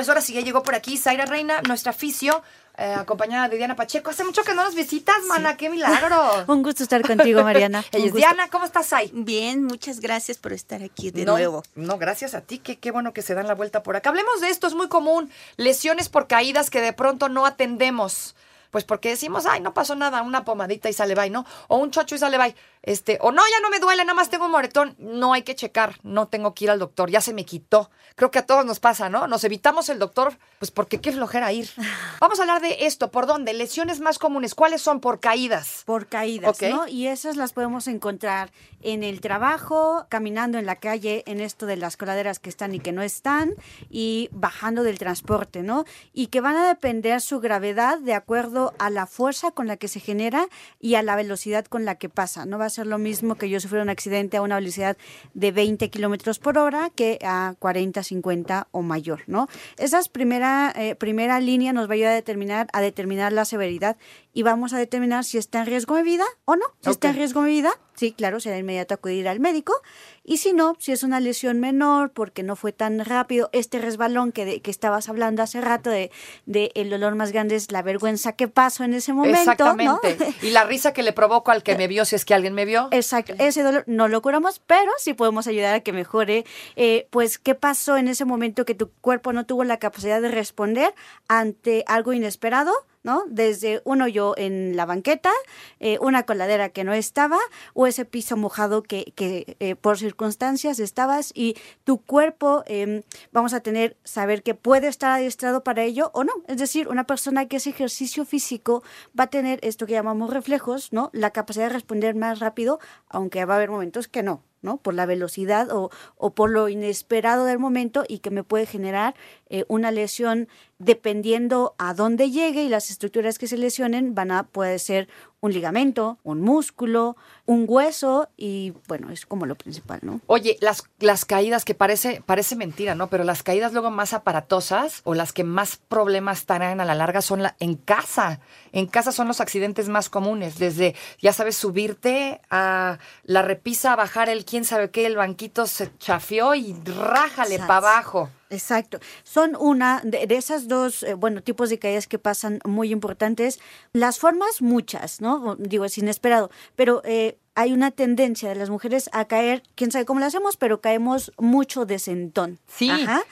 Pues ahora sí, ya llegó por aquí Zaira Reina, nuestra fisio, eh, acompañada de Diana Pacheco. Hace mucho que no nos visitas, mana, qué milagro. Un gusto estar contigo, Mariana. Diana, ¿cómo estás, Zay? Bien, muchas gracias por estar aquí de no, nuevo. No, gracias a ti, que qué bueno que se dan la vuelta por acá. Hablemos de esto, es muy común. Lesiones por caídas que de pronto no atendemos. Pues porque decimos, ay, no pasó nada, una pomadita y sale bye, ¿no? O un chocho y sale bye. Este, o no, ya no me duele, nada más tengo un moretón. No hay que checar, no tengo que ir al doctor, ya se me quitó. Creo que a todos nos pasa, ¿no? Nos evitamos el doctor, pues porque qué flojera ir. Vamos a hablar de esto, ¿por dónde? Lesiones más comunes, ¿cuáles son por caídas? Por caídas. ¿no? Y esas las podemos encontrar en el trabajo, caminando en la calle, en esto de las coladeras que están y que no están, y bajando del transporte, ¿no? Y que van a depender su gravedad de acuerdo a la fuerza con la que se genera y a la velocidad con la que pasa. No va a ser lo mismo que yo sufriera un accidente a una velocidad de 20 kilómetros por hora que a 40, 50 o mayor, ¿no? Esa primera, eh, primera línea nos va a ayudar a determinar, a determinar la severidad y vamos a determinar si está en riesgo de vida o no. Si está en riesgo de vida, sí, claro, será inmediato acudir al médico. Y si no, si es una lesión menor, porque no fue tan rápido, este resbalón que, de- que estabas hablando hace rato de, de el dolor más grande es la vergüenza que paso en ese momento. ¿no? Exactamente. Y la risa que le provoco al que me vio, si es que alguien me vio. Exacto, ese dolor no lo curamos, pero sí podemos ayudar a que mejore, eh, pues, qué pasó en ese momento que tu cuerpo no tuvo la capacidad de responder ante algo inesperado, ¿no? Desde un hoyo en la banqueta, eh, una coladera que no estaba, o ese piso mojado que, que eh, por circunstancias estabas y tu cuerpo, eh, vamos a tener, saber que puede estar adiestrado para ello o no. Es decir, una persona que hace ejercicio físico va a tener esto que llamamos reflejos, ¿no? La capacidad de responder más rápido, aunque va a haber momentos que no. ¿no? Por la velocidad o, o por lo inesperado del momento y que me puede generar eh, una lesión dependiendo a dónde llegue y las estructuras que se lesionen van a puede ser un ligamento, un músculo, un hueso y bueno, es como lo principal, ¿no? Oye, las, las caídas que parece, parece mentira, ¿no? Pero las caídas luego más aparatosas o las que más problemas traen a la larga son la, en casa. En casa son los accidentes más comunes, desde, ya sabes, subirte a la repisa, bajar el quién sabe qué, el banquito se chafió y rájale para abajo. Exacto. Son una de, de esas dos, eh, bueno, tipos de caídas que pasan muy importantes. Las formas, muchas, ¿no? Digo, es inesperado, pero eh, hay una tendencia de las mujeres a caer, quién sabe cómo lo hacemos, pero caemos mucho de sentón. Sí, Ajá.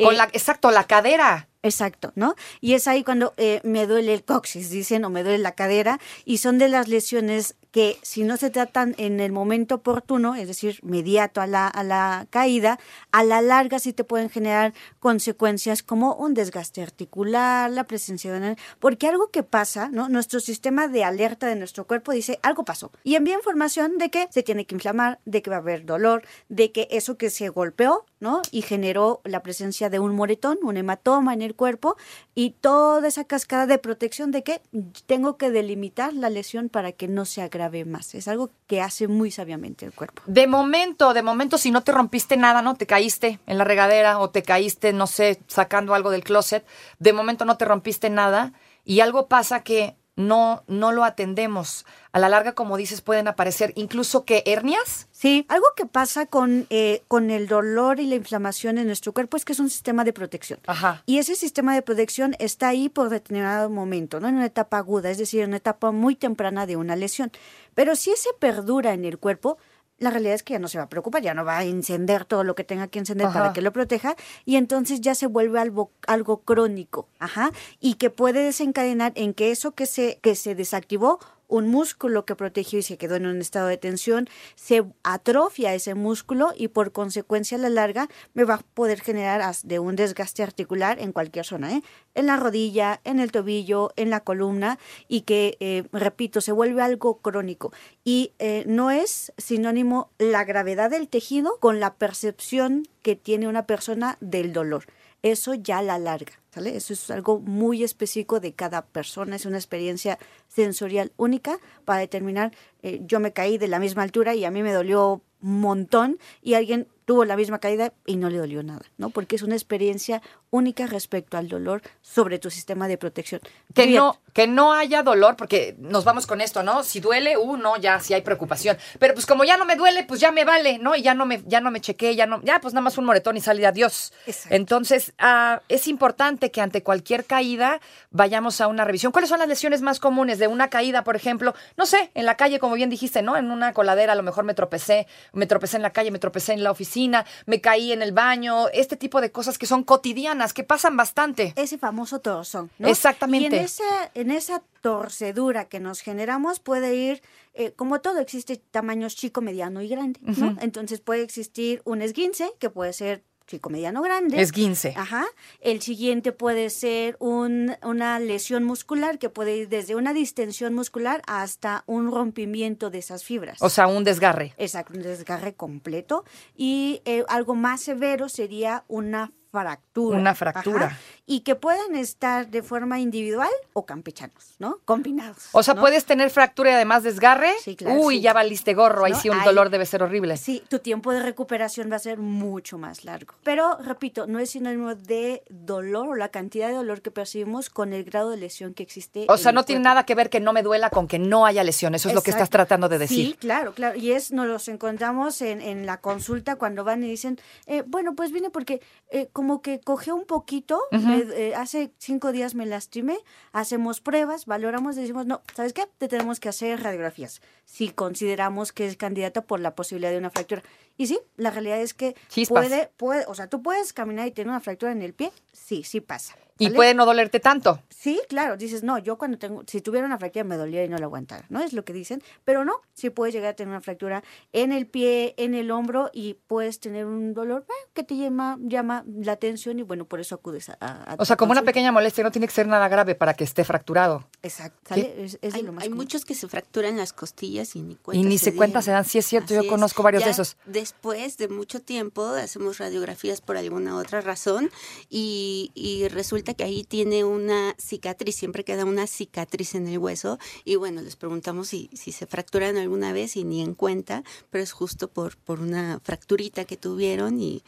Con Eh, la, exacto, la cadera. Exacto, ¿no? Y es ahí cuando eh, me duele el coxis, dicen, o me duele la cadera, y son de las lesiones que si no se tratan en el momento oportuno, es decir, mediato a la, a la caída, a la larga sí te pueden generar consecuencias como un desgaste articular, la presencia de... Porque algo que pasa, ¿no? Nuestro sistema de alerta de nuestro cuerpo dice, algo pasó, y envía información de que se tiene que inflamar, de que va a haber dolor, de que eso que se golpeó, ¿no? Y generó la presencia de un moretón, un hematoma en el cuerpo y toda esa cascada de protección de que tengo que delimitar la lesión para que no se agrave más. Es algo que hace muy sabiamente el cuerpo. De momento, de momento, si no te rompiste nada, ¿no? Te caíste en la regadera o te caíste, no sé, sacando algo del closet, de momento no te rompiste nada y algo pasa que no, no lo atendemos. A la larga, como dices, pueden aparecer incluso que hernias. Sí, algo que pasa con, eh, con el dolor y la inflamación en nuestro cuerpo es que es un sistema de protección. Ajá. Y ese sistema de protección está ahí por determinado momento, ¿no? En una etapa aguda, es decir, en una etapa muy temprana de una lesión. Pero si ese perdura en el cuerpo, la realidad es que ya no se va a preocupar, ya no va a encender todo lo que tenga que encender Ajá. para que lo proteja y entonces ya se vuelve algo, algo crónico, ajá, y que puede desencadenar en que eso que se, que se desactivó un músculo que protegió y se quedó en un estado de tensión, se atrofia ese músculo y por consecuencia a la larga me va a poder generar de un desgaste articular en cualquier zona, ¿eh? en la rodilla, en el tobillo, en la columna y que, eh, repito, se vuelve algo crónico. Y eh, no es sinónimo la gravedad del tejido con la percepción que tiene una persona del dolor. Eso ya la larga, ¿sale? Eso es algo muy específico de cada persona, es una experiencia sensorial única para determinar, eh, yo me caí de la misma altura y a mí me dolió un montón y alguien tuvo la misma caída y no le dolió nada, ¿no? Porque es una experiencia única respecto al dolor sobre tu sistema de protección. Que Bien, no, que no haya dolor, porque nos vamos con esto, ¿no? Si duele, uh, no, ya sí hay preocupación. Pero pues como ya no me duele, pues ya me vale, ¿no? Y ya no me, ya no me chequé, ya no, ya pues nada más un moretón y salí adiós. Exacto. Entonces, ah, es importante que ante cualquier caída vayamos a una revisión. ¿Cuáles son las lesiones más comunes de una caída, por ejemplo? No sé, en la calle, como bien dijiste, ¿no? En una coladera a lo mejor me tropecé, me tropecé en la calle, me tropecé en la oficina, me caí en el baño, este tipo de cosas que son cotidianas, que pasan bastante. ese famoso torzón. ¿no? Exactamente. Y en esa, en esa torcedura que nos generamos puede ir, eh, como todo, existe tamaños chico, mediano y grande. ¿no? Entonces puede existir un esguince, que puede ser chico, mediano, grande. Esguince. Ajá. El siguiente puede ser un- una lesión muscular que puede ir desde una distensión muscular hasta un rompimiento de esas fibras. O sea, un desgarre. Exacto, un desgarre completo. Y eh, algo más severo sería una fractura. Una fractura. Ajá. Y que puedan estar de forma individual o campechanos, ¿no? Combinados. O sea, ¿no? puedes tener fractura y además desgarre. Sí, claro, Uy, sí. ya valiste gorro. Ahí ¿No? sí un dolor debe ser horrible. Sí, tu tiempo de recuperación va a ser mucho más largo. Pero, repito, no es sinónimo de dolor o la cantidad de dolor que percibimos con el grado de lesión que existe. O sea, no tiene nada que ver que no me duela con que no haya lesión. Eso es lo que estás tratando de Sí, decir. claro, claro. Y es, nos los encontramos en, en la consulta cuando van y dicen, eh, bueno, pues vine porque eh, como que cogió un poquito, me- eh, hace cinco días me lastimé, hacemos pruebas, valoramos, decimos, no, ¿sabes qué? Te tenemos que hacer radiografías si consideramos que es candidata por la posibilidad de una fractura. Y sí, la realidad es que Chispas. puede, puede, o sea, tú puedes caminar y tener una fractura en el pie, sí, sí pasa. Y ¿vale? puede no dolerte tanto. Sí, claro, dices, no, yo cuando tengo, si tuviera una fractura me dolía y no la aguantara, ¿no? Es lo que dicen, pero no, sí puedes llegar a tener una fractura en el pie, en el hombro y puedes tener un dolor eh, que te llama, llama la atención y bueno, por eso acudes a... a- a O sea, como una pequeña molestia, no tiene que ser nada grave para que esté fracturado. Exacto, ¿sale? Es, es de Hay, lo más hay común. muchos que se fracturan las costillas y ni cuenta Y ni se cuenta se dan. Sí, es cierto, yo es. conozco varios de esos. Después de mucho tiempo hacemos radiografías por alguna otra razón y, y resulta que ahí tiene una cicatriz, siempre queda una cicatriz en el hueso y bueno, les preguntamos si, si se fracturan alguna vez y ni en cuenta, pero es justo por, por una fracturita que tuvieron y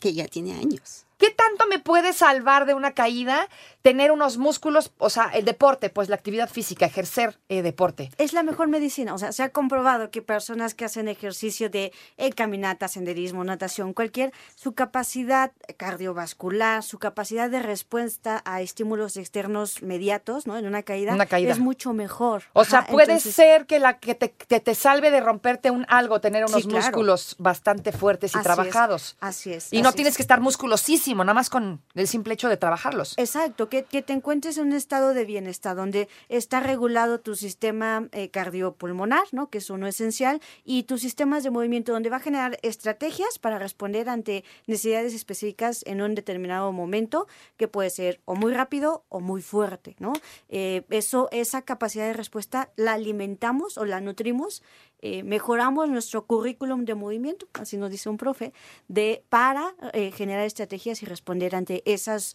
que ya tiene años. ¿Qué tanto me puede salvar de una caída tener unos músculos, o sea, el deporte, pues la actividad física, ejercer eh, deporte? Es la mejor medicina, o sea, se ha comprobado que personas que hacen ejercicio de eh, caminata, senderismo, natación, cualquier, su capacidad cardiovascular, su capacidad de respuesta a estímulos externos mediatos, ¿no? En una caída, Una caída. es mucho mejor. O sea, Ajá, puede entonces, ser que la que te, salve de romperte un algo, tener unos Sí, claro. músculos bastante fuertes y así es, trabajados. así es. Y no tienes es. que estar musculosísimo, nada más con el simple hecho de trabajarlos. Exacto, que, que te encuentres en un estado de bienestar donde está regulado tu sistema eh, cardiopulmonar, ¿no? que es uno esencial, y tus sistemas de movimiento, donde va a generar estrategias para responder ante necesidades específicas en un determinado momento, que puede ser o muy rápido o muy fuerte. ¿no? Eh, eso, esa capacidad de respuesta la alimentamos o la nutrimos eh, mejoramos nuestro currículum de movimiento, así nos dice un profe, de para eh, generar estrategias y responder ante esos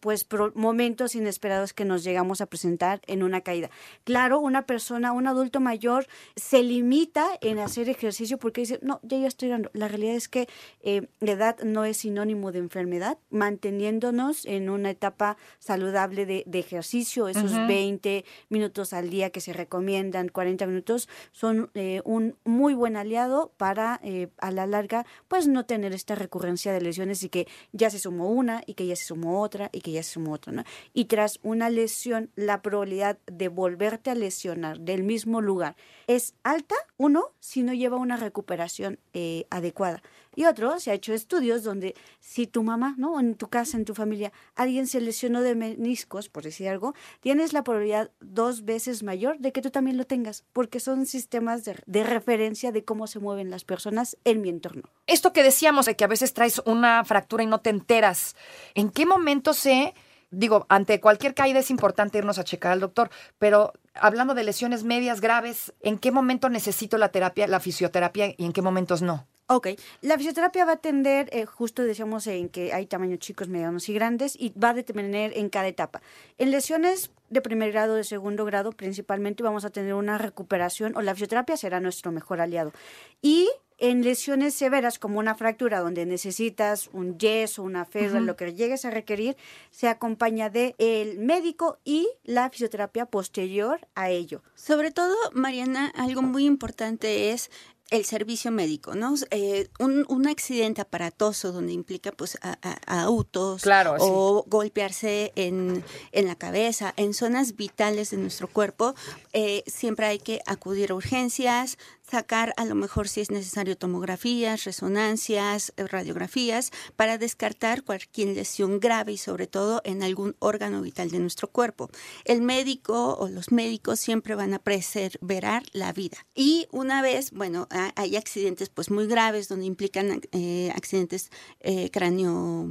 pues pro- momentos inesperados que nos llegamos a presentar en una caída. Claro, una persona, un adulto mayor se limita en hacer ejercicio porque dice, no, ya yo estoy dando. La realidad es que eh, la edad no es sinónimo de enfermedad, manteniéndonos en una etapa saludable de, de ejercicio, esos 20 minutos al día que se recomiendan, 40 minutos, son eh, un muy buen aliado para eh, a la larga pues no tener esta recurrencia de lesiones y que ya se sumó una y que ya se sumó otra y que ya se sumó otra. Y tras una lesión, la probabilidad de volverte a lesionar del mismo lugar es alta, uno, si no lleva una recuperación eh, adecuada. Y otro, se ha hecho estudios donde si tu mamá, ¿no? En tu casa, en tu familia, alguien se lesionó de meniscos, por decir algo, tienes la probabilidad dos veces mayor de que tú también lo tengas, porque son sistemas de, de referencia de cómo se mueven las personas en mi entorno. Esto que decíamos de que a veces traes una fractura y no te enteras, ¿en qué momento se... Digo, ante cualquier caída es importante irnos a checar al doctor, pero hablando de lesiones medias graves, ¿en qué momento necesito la terapia, la fisioterapia y en qué momentos no? Ok, la fisioterapia va a atender, eh, justo decíamos en que hay tamaños chicos, medianos y grandes, y va a determinar en cada etapa. En lesiones de primer grado, de segundo grado, principalmente vamos a tener una recuperación, o la fisioterapia será nuestro mejor aliado. Y en lesiones severas como una fractura donde necesitas un yeso, una férula, lo que llegues a requerir, se acompaña de el médico y la fisioterapia posterior a ello. Sobre todo, Mariana, algo muy importante es el servicio médico, ¿no? Eh, un, un, accidente aparatoso donde implica pues a, a, a autos claro, o sí. golpearse en, en, la cabeza, en zonas vitales de nuestro cuerpo, eh, siempre hay que acudir a urgencias, sacar a lo mejor si es necesario tomografías, resonancias, eh, radiografías, para descartar cualquier lesión grave y sobre todo en algún órgano vital de nuestro cuerpo. El médico o los médicos siempre van a preservar la vida. Y una vez, bueno, hay accidentes pues muy graves donde implican eh, accidentes eh, cráneo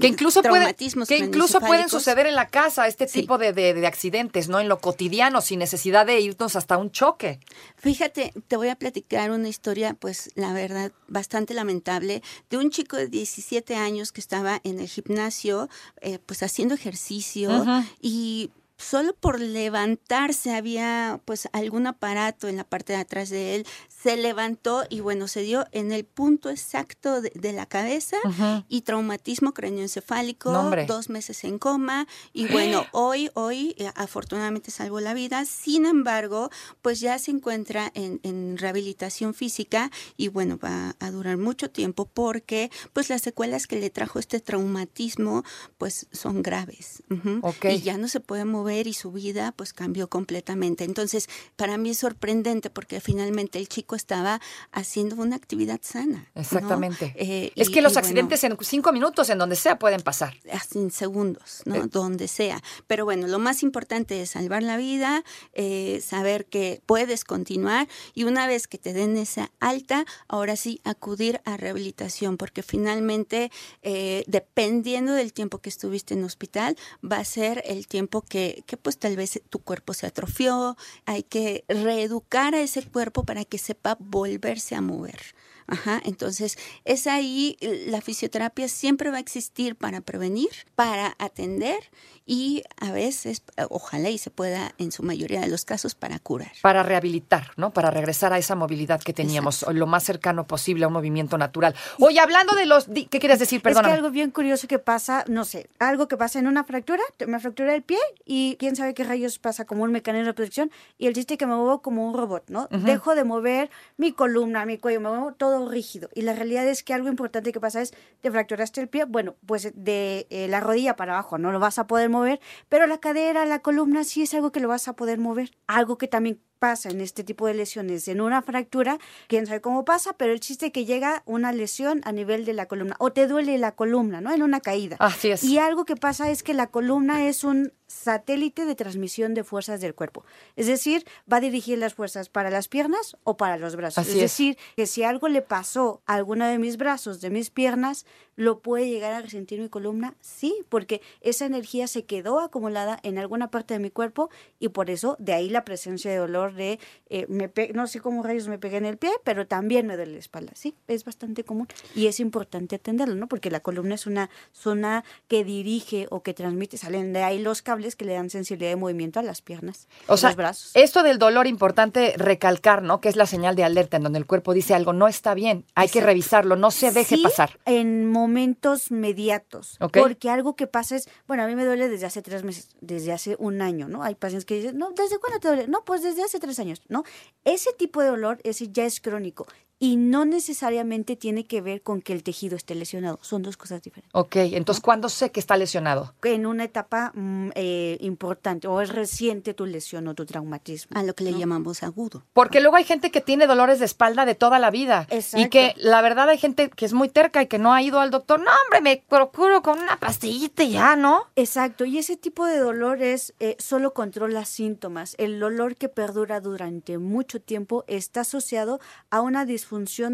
que incluso, puede, que incluso pueden suceder en la casa este sí. tipo de, de, de, accidentes, ¿no? En lo cotidiano, sin necesidad de irnos hasta un choque. Fíjate, te voy a platicar una historia, pues la verdad, bastante lamentable, de un chico de 17 años que estaba en el gimnasio, eh, pues haciendo ejercicio uh -huh. y solo por levantarse había pues algún aparato en la parte de atrás de él, se levantó y bueno, se dio en el punto exacto de, de la cabeza uh -huh. y traumatismo craneoencefálico, no, dos meses en coma y bueno, hoy, hoy eh, afortunadamente salvó la vida, sin embargo, pues ya se encuentra en, en, rehabilitación física y bueno, va a durar mucho tiempo porque pues las secuelas que le trajo este traumatismo pues son graves uh -huh. okay. y ya no se puede mover y su vida pues cambió completamente. Entonces, para mí es sorprendente porque finalmente el chico estaba haciendo una actividad sana. Exactamente. ¿no? Eh, es y, que los accidentes bueno, en cinco minutos, en donde sea, pueden pasar. En segundos, ¿no? Eh. Donde sea. Pero bueno, lo más importante es salvar la vida, eh, saber que puedes continuar y una vez que te den esa alta, ahora sí acudir a rehabilitación porque finalmente, eh, dependiendo del tiempo que estuviste en hospital, va a ser el tiempo que, que pues tal vez tu cuerpo se atrofió, hay que reeducar a ese cuerpo para que sepa volverse a mover. Ajá, entonces es ahí, la fisioterapia siempre va a existir para prevenir, para atender y a veces, ojalá y se pueda en su mayoría de los casos, para curar. Para rehabilitar, ¿no? Para regresar a esa movilidad que teníamos, Exacto. lo más cercano posible a un movimiento natural. Oye, hablando de los, ¿qué quieres decir? Perdón. Es que algo bien curioso que pasa, no sé, algo que pasa en una fractura, me fractura el pie y quién sabe qué rayos pasa como un mecanismo de protección y el chiste que me muevo como un robot, ¿no? Uh -huh. Dejo de mover mi columna, mi cuello, me muevo todo rígido. Y la realidad es que algo importante que pasa es, te fracturaste el pie, bueno, pues de eh, la rodilla para abajo no lo vas a poder mover, pero la cadera, la columna sí es algo que lo vas a poder mover. Algo que también pasa en este tipo de lesiones, en una fractura, quién sabe cómo pasa, pero el chiste es que llega una lesión a nivel de la columna o te duele la columna, ¿no? En una caída. Así es. Y algo que pasa es que la columna es un satélite de transmisión de fuerzas del cuerpo. Es decir, va a dirigir las fuerzas para las piernas o para los brazos. Así es, es decir, que si algo le pasó a alguno de mis brazos, de mis piernas, lo puede llegar a resentir mi columna, sí, porque esa energía se quedó acumulada en alguna parte de mi cuerpo y por eso de ahí la presencia de dolor de, eh, me no sé cómo rayos me pegué en el pie, pero también me duele la espalda, sí, es bastante común y es importante atenderlo, ¿no? Porque la columna es una zona que dirige o que transmite, salen de ahí los cables que le dan sensibilidad de movimiento a las piernas, o sea, los brazos. Esto del dolor importante recalcar, ¿no? Que es la señal de alerta en donde el cuerpo dice algo no está bien, hay Exacto. que revisarlo, no se deje sí, pasar. En momentos mediatos, okay. porque algo que pasa es, bueno, a mí me duele desde hace tres meses, desde hace un año, ¿no? Hay pacientes que dicen, no, ¿desde cuándo te duele? No, pues desde hace tres años, ¿no? Ese tipo de dolor, ese ya es crónico y no necesariamente tiene que ver con que el tejido esté lesionado. Son dos cosas diferentes. Ok, entonces, ¿cuándo sé que está lesionado? En una etapa mm, eh, importante o es reciente tu lesión o tu traumatismo. A lo que le llamamos agudo. Porque luego hay gente que tiene dolores de espalda de toda la vida. Y Exacto. que la verdad hay gente que es muy terca y que no ha ido al doctor. No, hombre, me procuro con una pastillita y ya, ¿no? Exacto, y ese tipo de dolor es, eh, solo controla síntomas. El dolor que perdura durante mucho tiempo está asociado a una disfunción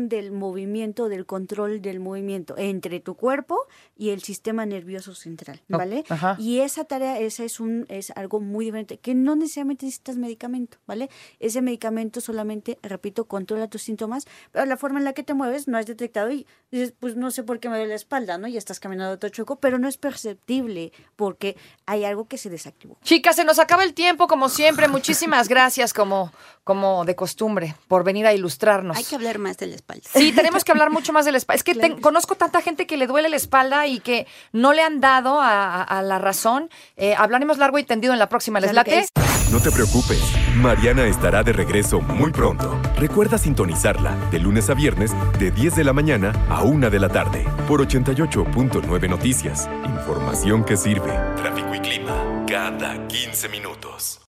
del movimiento, del control del movimiento entre tu cuerpo y el sistema nervioso central, Oh, ¿vale? ajá. Y esa tarea, esa es un, es algo muy diferente, que no necesariamente necesitas medicamento, ¿vale? Ese medicamento solamente, repito, controla tus síntomas, pero la forma en la que te mueves no has detectado y dices, pues no sé por qué me duele la espalda, ¿no? Y estás caminando todo chueco, pero no es perceptible porque hay algo que se desactivó. Chicas, se nos acaba el tiempo como siempre. Muchísimas gracias como, como de costumbre por venir a ilustrarnos. Hay que hablar más de la espalda. Sí, tenemos que hablar mucho más de la espalda. Es que conozco tanta gente que le duele la espalda y que no le han dado a, a- a la razón. Eh, hablaremos largo y tendido en la próxima. ¿Les Claro late? es. No te preocupes, Mariana estará de regreso muy pronto. Recuerda sintonizarla de lunes a viernes de 10 de la mañana a 1 de la tarde por 88.9 Noticias. Información que sirve. Tráfico y clima cada 15 minutos.